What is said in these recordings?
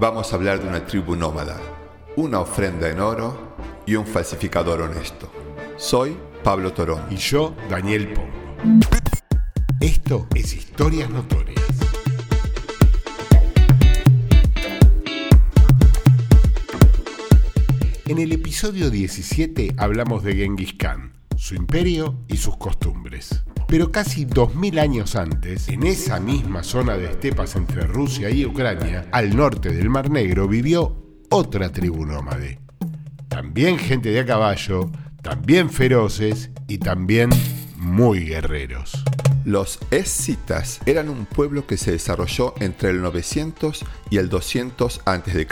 vamos a hablar de una tribu nómada, una ofrenda en oro y un falsificador honesto. Soy Pablo Torón. Y yo, Daniel Pombo. Esto es Historias Notorias. En el episodio 17 hablamos de Genghis Khan, su imperio y sus costumbres. Pero casi 2000 años antes, en esa misma zona de estepas entre Rusia y Ucrania, al norte del Mar Negro, vivió otra tribu nómade. También gente de a caballo, también feroces y también muy guerreros. Los escitas eran un pueblo que se desarrolló entre el 900 y el 200 a.C.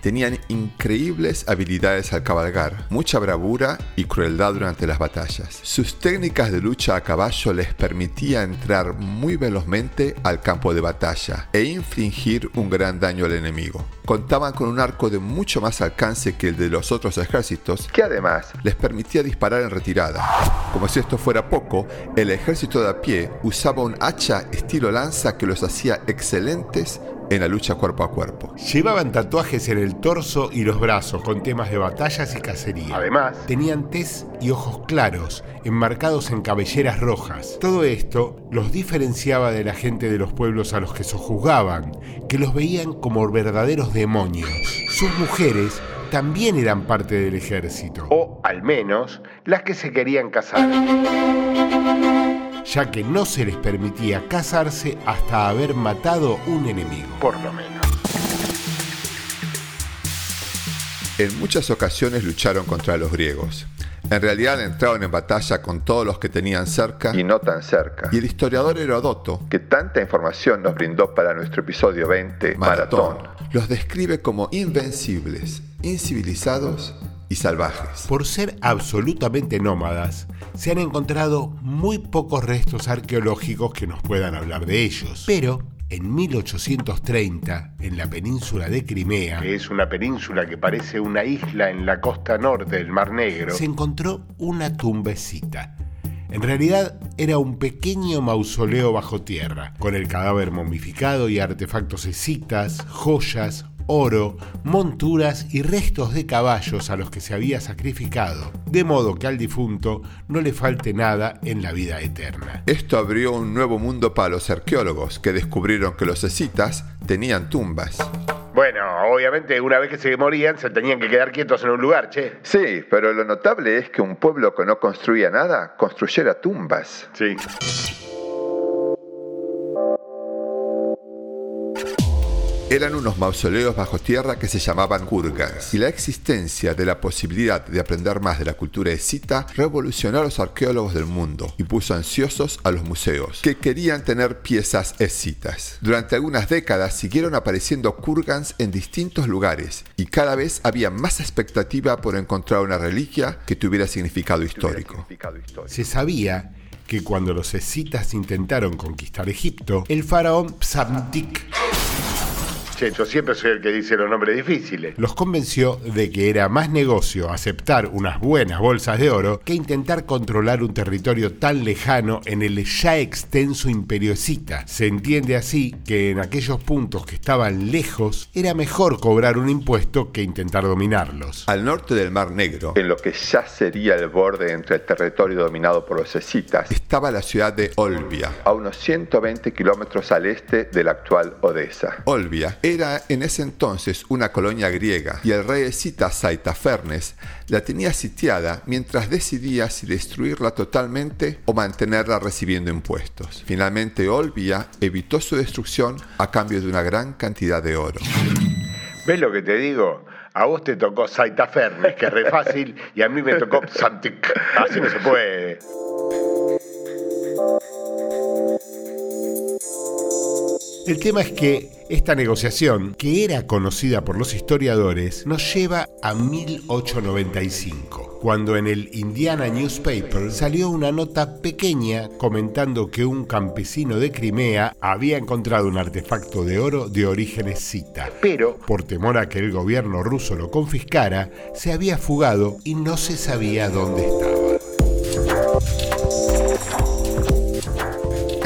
Tenían increíbles habilidades al cabalgar, mucha bravura y crueldad durante las batallas. Sus técnicas de lucha a caballo les permitía entrar muy velozmente al campo de batalla e infligir un gran daño al enemigo. Contaban con un arco de mucho más alcance que el de los otros ejércitos, que además les permitía disparar en retirada. Como si esto fuera poco, el ejército de a pie usaba un hacha estilo lanza que los hacía excelentes en la lucha cuerpo a cuerpo. Llevaban tatuajes en el torso y los brazos con temas de batallas y cacería. Además, tenían tez y ojos claros, enmarcados en cabelleras rojas. Todo esto los diferenciaba de la gente de los pueblos a los que sojuzgaban, que los veían como verdaderos demonios. Sus mujeres también eran parte del ejército, o al menos las que se querían casar ya que no se les permitía casarse hasta haber matado un enemigo, por lo menos. En muchas ocasiones lucharon contra los griegos. En realidad entraron en batalla con todos los que tenían cerca y no tan cerca. Y el historiador Herodoto, que tanta información nos brindó para nuestro episodio 20, Maratón, los describe como invencibles, incivilizados y salvajes. Por ser absolutamente nómadas, se han encontrado muy pocos restos arqueológicos que nos puedan hablar de ellos. Pero en 1830, en la península de Crimea, que es una península que parece una isla en la costa norte del Mar Negro, se encontró una tumbecita. En realidad era un pequeño mausoleo bajo tierra, con el cadáver momificado y artefactos escitas, joyas, oro, monturas y restos de caballos a los que se había sacrificado, de modo que al difunto no le falte nada en la vida eterna. Esto abrió un nuevo mundo para los arqueólogos, que descubrieron que los escitas tenían tumbas. Bueno, obviamente una vez que se morían se tenían que quedar quietos en un lugar, che. Sí, pero lo notable es que un pueblo que no construía nada construyera tumbas. Sí. Eran unos mausoleos bajo tierra que se llamaban kurgans, y la existencia de la posibilidad de aprender más de la cultura escita revolucionó a los arqueólogos del mundo y puso ansiosos a los museos, que querían tener piezas escitas. Durante algunas décadas siguieron apareciendo kurgans en distintos lugares, y cada vez había más expectativa por encontrar una reliquia que tuviera significado histórico. Se sabía que cuando los escitas intentaron conquistar Egipto, el faraón Psamtik yo siempre soy el que dice los nombres difíciles. Los convenció de que era más negocio aceptar unas buenas bolsas de oro que intentar controlar un territorio tan lejano en el ya extenso imperio escita. Se entiende así que en aquellos puntos que estaban lejos era mejor cobrar un impuesto que intentar dominarlos. Al norte del Mar Negro, en lo que ya sería el borde entre el territorio dominado por los escitas, estaba la ciudad de Olbia, a unos 120 kilómetros al este de la actual Odessa. Olbia era en ese entonces una colonia griega y el rey escita Saitafernes la tenía sitiada mientras decidía si destruirla totalmente o mantenerla recibiendo impuestos. Finalmente Olbia evitó su destrucción a cambio de una gran cantidad de oro. ¿Ves lo que te digo? A vos te tocó Saitafernes, que es re fácil, y a mí me tocó Santic. Así no se puede. El tema es que esta negociación, que era conocida por los historiadores, nos lleva a 1895, cuando en el Indiana Newspaper salió una nota pequeña comentando que un campesino de Crimea había encontrado un artefacto de oro de origen escita, pero por temor a que el gobierno ruso lo confiscara, se había fugado y no se sabía dónde estaba.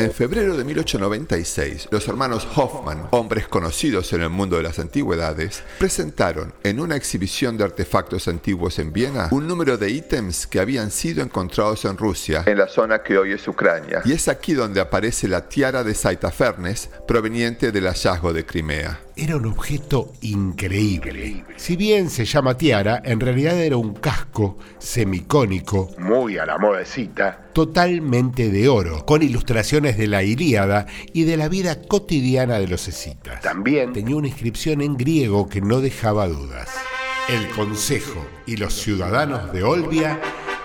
En febrero de 1896, los hermanos Hoffman, hombres conocidos en el mundo de las antigüedades, presentaron en una exhibición de artefactos antiguos en Viena un número de ítems que habían sido encontrados en Rusia, en la zona que hoy es Ucrania. Y es aquí donde aparece la tiara de Saitafernes, proveniente del hallazgo de Crimea era un objeto increíble. Si bien se llama tiara, en realidad era un casco semicónico, muy a la modecita, totalmente de oro, con ilustraciones de la Ilíada y de la vida cotidiana de los escitas. También tenía una inscripción en griego que no dejaba dudas. El Consejo y los ciudadanos de Olbia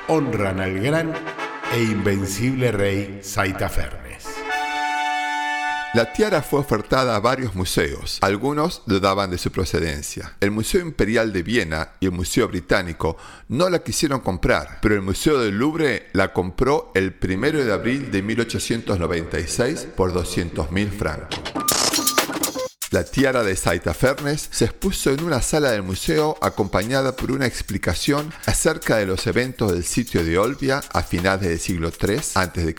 honran al gran e invencible rey Saitafernes. La tiara fue ofertada a varios museos. Algunos dudaban de su procedencia. El Museo Imperial de Viena y el Museo Británico no la quisieron comprar, pero el Museo del Louvre la compró el 1 de abril de 1896 por 200.000 francos. La tiara de Saitafernes se expuso en una sala del museo acompañada por una explicación acerca de los eventos del sitio de Olbia a finales del siglo III a.C.,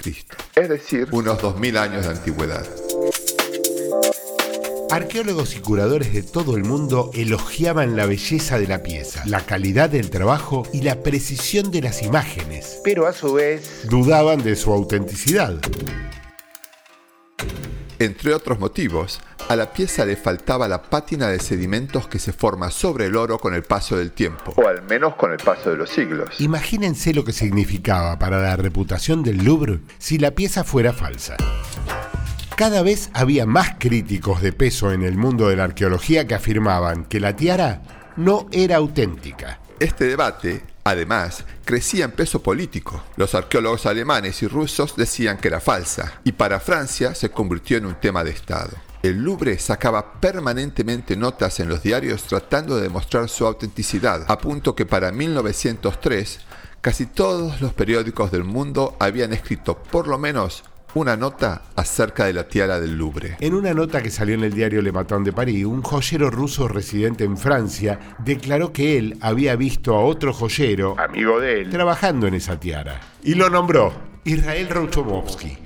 es decir, unos 2000 años de antigüedad. Arqueólogos y curadores de todo el mundo elogiaban la belleza de la pieza, la calidad del trabajo y la precisión de las imágenes, pero a su vez dudaban de su autenticidad. Entre otros motivos, a la pieza le faltaba la pátina de sedimentos que se forma sobre el oro con el paso del tiempo, o al menos con el paso de los siglos. Imagínense lo que significaba para la reputación del Louvre si la pieza fuera falsa. Cada vez había más críticos de peso en el mundo de la arqueología que afirmaban que la tiara no era auténtica. Este debate, además, crecía en peso político. Los arqueólogos alemanes y rusos decían que era falsa, y para Francia se convirtió en un tema de Estado. El Louvre sacaba permanentemente notas en los diarios tratando de demostrar su autenticidad, a punto que para 1903 casi todos los periódicos del mundo habían escrito por lo menos una nota acerca de la tiara del Louvre. En una nota que salió en el diario Le Matin de París, un joyero ruso residente en Francia declaró que él había visto a otro joyero, amigo de él, trabajando en esa tiara. Y lo nombró Israel Rouchomovsky.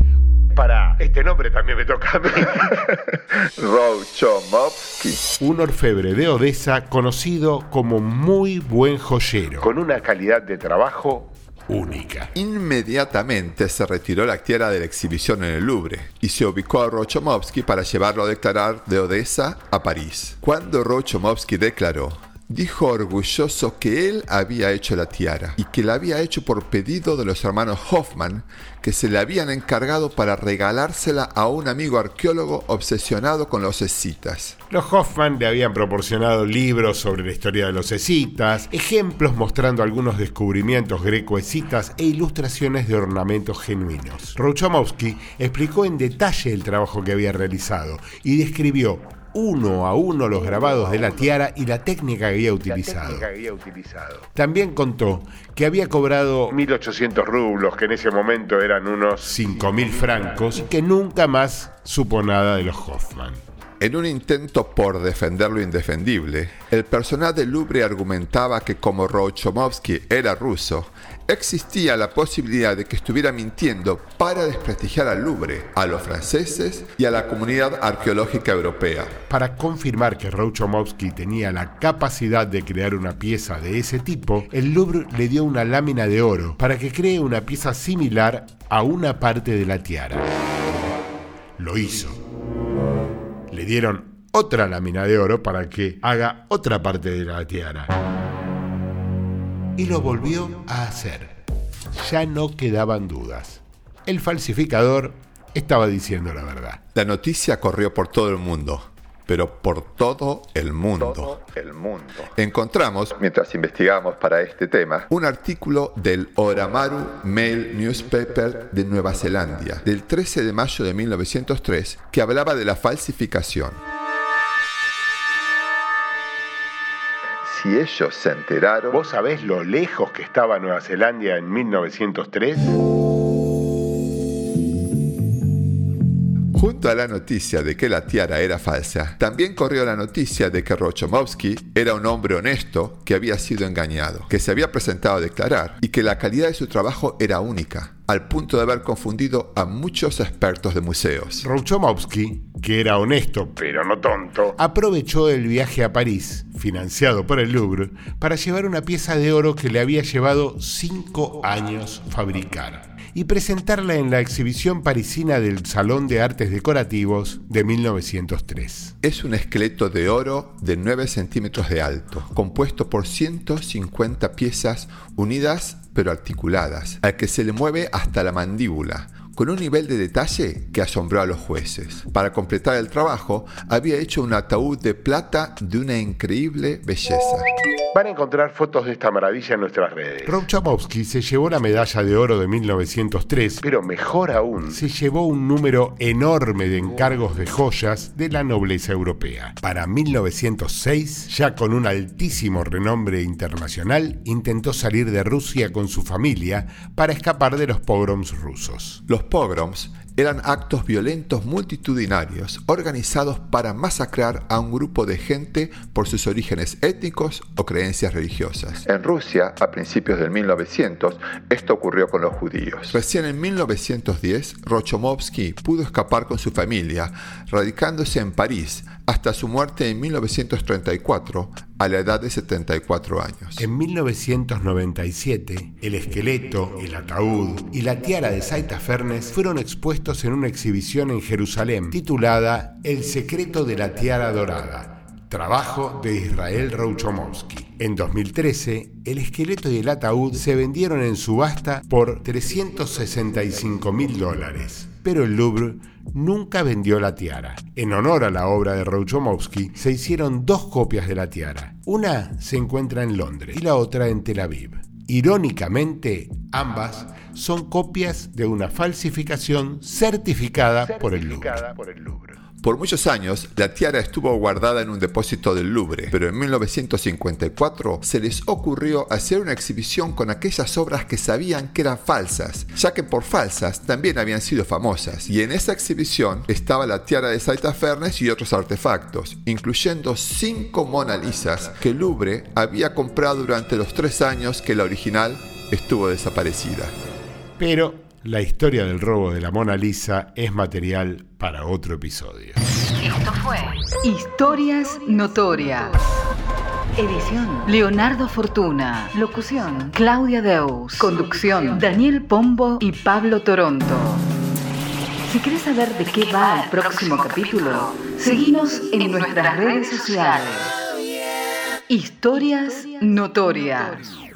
Para este nombre también me toca a mí. Rouchomovsky. Un orfebre de Odessa conocido como muy buen joyero. Con una calidad de trabajo única. Inmediatamente se retiró la tiara de la exhibición en el Louvre y se ubicó a Rochomovsky para llevarlo a declarar de Odessa a París. Cuando Rochomovsky declaró, dijo orgulloso que él había hecho la tiara y que la había hecho por pedido de los hermanos Hoffman, que se le habían encargado para regalársela a un amigo arqueólogo obsesionado con los escitas. Los Hoffman le habían proporcionado libros sobre la historia de los escitas, ejemplos mostrando algunos descubrimientos greco-escitas e ilustraciones de ornamentos genuinos. Rouchomowski explicó en detalle el trabajo que había realizado y describió uno a uno los grabados de la tiara y la técnica que había utilizado. También contó que había cobrado 1.800 rublos, que en ese momento eran unos 5.000 francos, y que nunca más supo nada de los Hoffman. En un intento por defender lo indefendible, el personal del Louvre argumentaba que como Rochomovsky era ruso, existía la posibilidad de que estuviera mintiendo para desprestigiar al Louvre, a los franceses y a la comunidad arqueológica europea. Para confirmar que Rochomovsky tenía la capacidad de crear una pieza de ese tipo, el Louvre le dio una lámina de oro para que cree una pieza similar a una parte de la tiara. Lo hizo le dieron otra lámina de oro para que haga otra parte de la tiara. Y lo volvió a hacer. Ya no quedaban dudas. El falsificador estaba diciendo la verdad. La noticia corrió por todo el mundo pero por todo el mundo. el mundo. Encontramos, mientras investigamos para este tema, un artículo del Oramaru Mail Newspaper de Nueva Zelanda, del 13 de mayo de 1903, que hablaba de la falsificación. Si ellos se enteraron... ¿Vos sabés lo lejos que estaba Nueva Zelanda en 1903? Junto a la noticia de que la tiara era falsa, también corrió la noticia de que Rochomovsky era un hombre honesto que había sido engañado, que se había presentado a declarar y que la calidad de su trabajo era única, al punto de haber confundido a muchos expertos de museos. Rouchomovsky, que era honesto pero no tonto, aprovechó el viaje a París, financiado por el Louvre, para llevar una pieza de oro que le había llevado cinco años fabricar y presentarla en la exhibición parisina del Salón de Artes Decorativos de 1903. Es un esqueleto de oro de 9 centímetros de alto, compuesto por 150 piezas unidas pero articuladas, al que se le mueve hasta la mandíbula, con un nivel de detalle que asombró a los jueces. Para completar el trabajo, había hecho un ataúd de plata de una increíble belleza. Van a encontrar fotos de esta maravilla en nuestras redes. Rob se llevó la medalla de oro de 1903, pero mejor aún, se llevó un número enorme de encargos de joyas de la nobleza europea. Para 1906, ya con un altísimo renombre internacional, intentó salir de Rusia con su familia para escapar de los pogroms rusos. Los pogroms eran actos violentos multitudinarios organizados para masacrar a un grupo de gente por sus orígenes étnicos o creencias religiosas. En Rusia, a principios del 1900, esto ocurrió con los judíos. Recién en 1910, Rochomovsky pudo escapar con su familia, radicándose en París hasta su muerte en 1934 a la edad de 74 años. En 1997, el esqueleto, el ataúd y la tiara de Saita Fernes fueron expuestos en una exhibición en Jerusalén titulada El secreto de la tiara dorada, trabajo de Israel Rouchomovsky. En 2013, el esqueleto y el ataúd se vendieron en subasta por 365 mil dólares pero el Louvre nunca vendió la tiara. En honor a la obra de Rouchomovsky, se hicieron dos copias de la tiara. Una se encuentra en Londres y la otra en Tel Aviv. Irónicamente, ambas son copias de una falsificación certificada, por el Louvre. Por muchos años, la tiara estuvo guardada en un depósito del Louvre, pero en 1954 se les ocurrió hacer una exhibición con aquellas obras que sabían que eran falsas, ya que por falsas también habían sido famosas. Y en esa exhibición estaba la tiara de Saita Fernes y otros artefactos, incluyendo cinco Mona Lisas que el Louvre había comprado durante los tres años que la original estuvo desaparecida. Pero la historia del robo de la Mona Lisa es material para otro episodio. Esto fue Historias Notorias. Edición Leonardo Fortuna. Locución Claudia Deus. Conducción Daniel Pombo y Pablo Toronto. Si quieres saber de qué va el próximo capítulo, seguimos en nuestras redes sociales. Historias Notorias.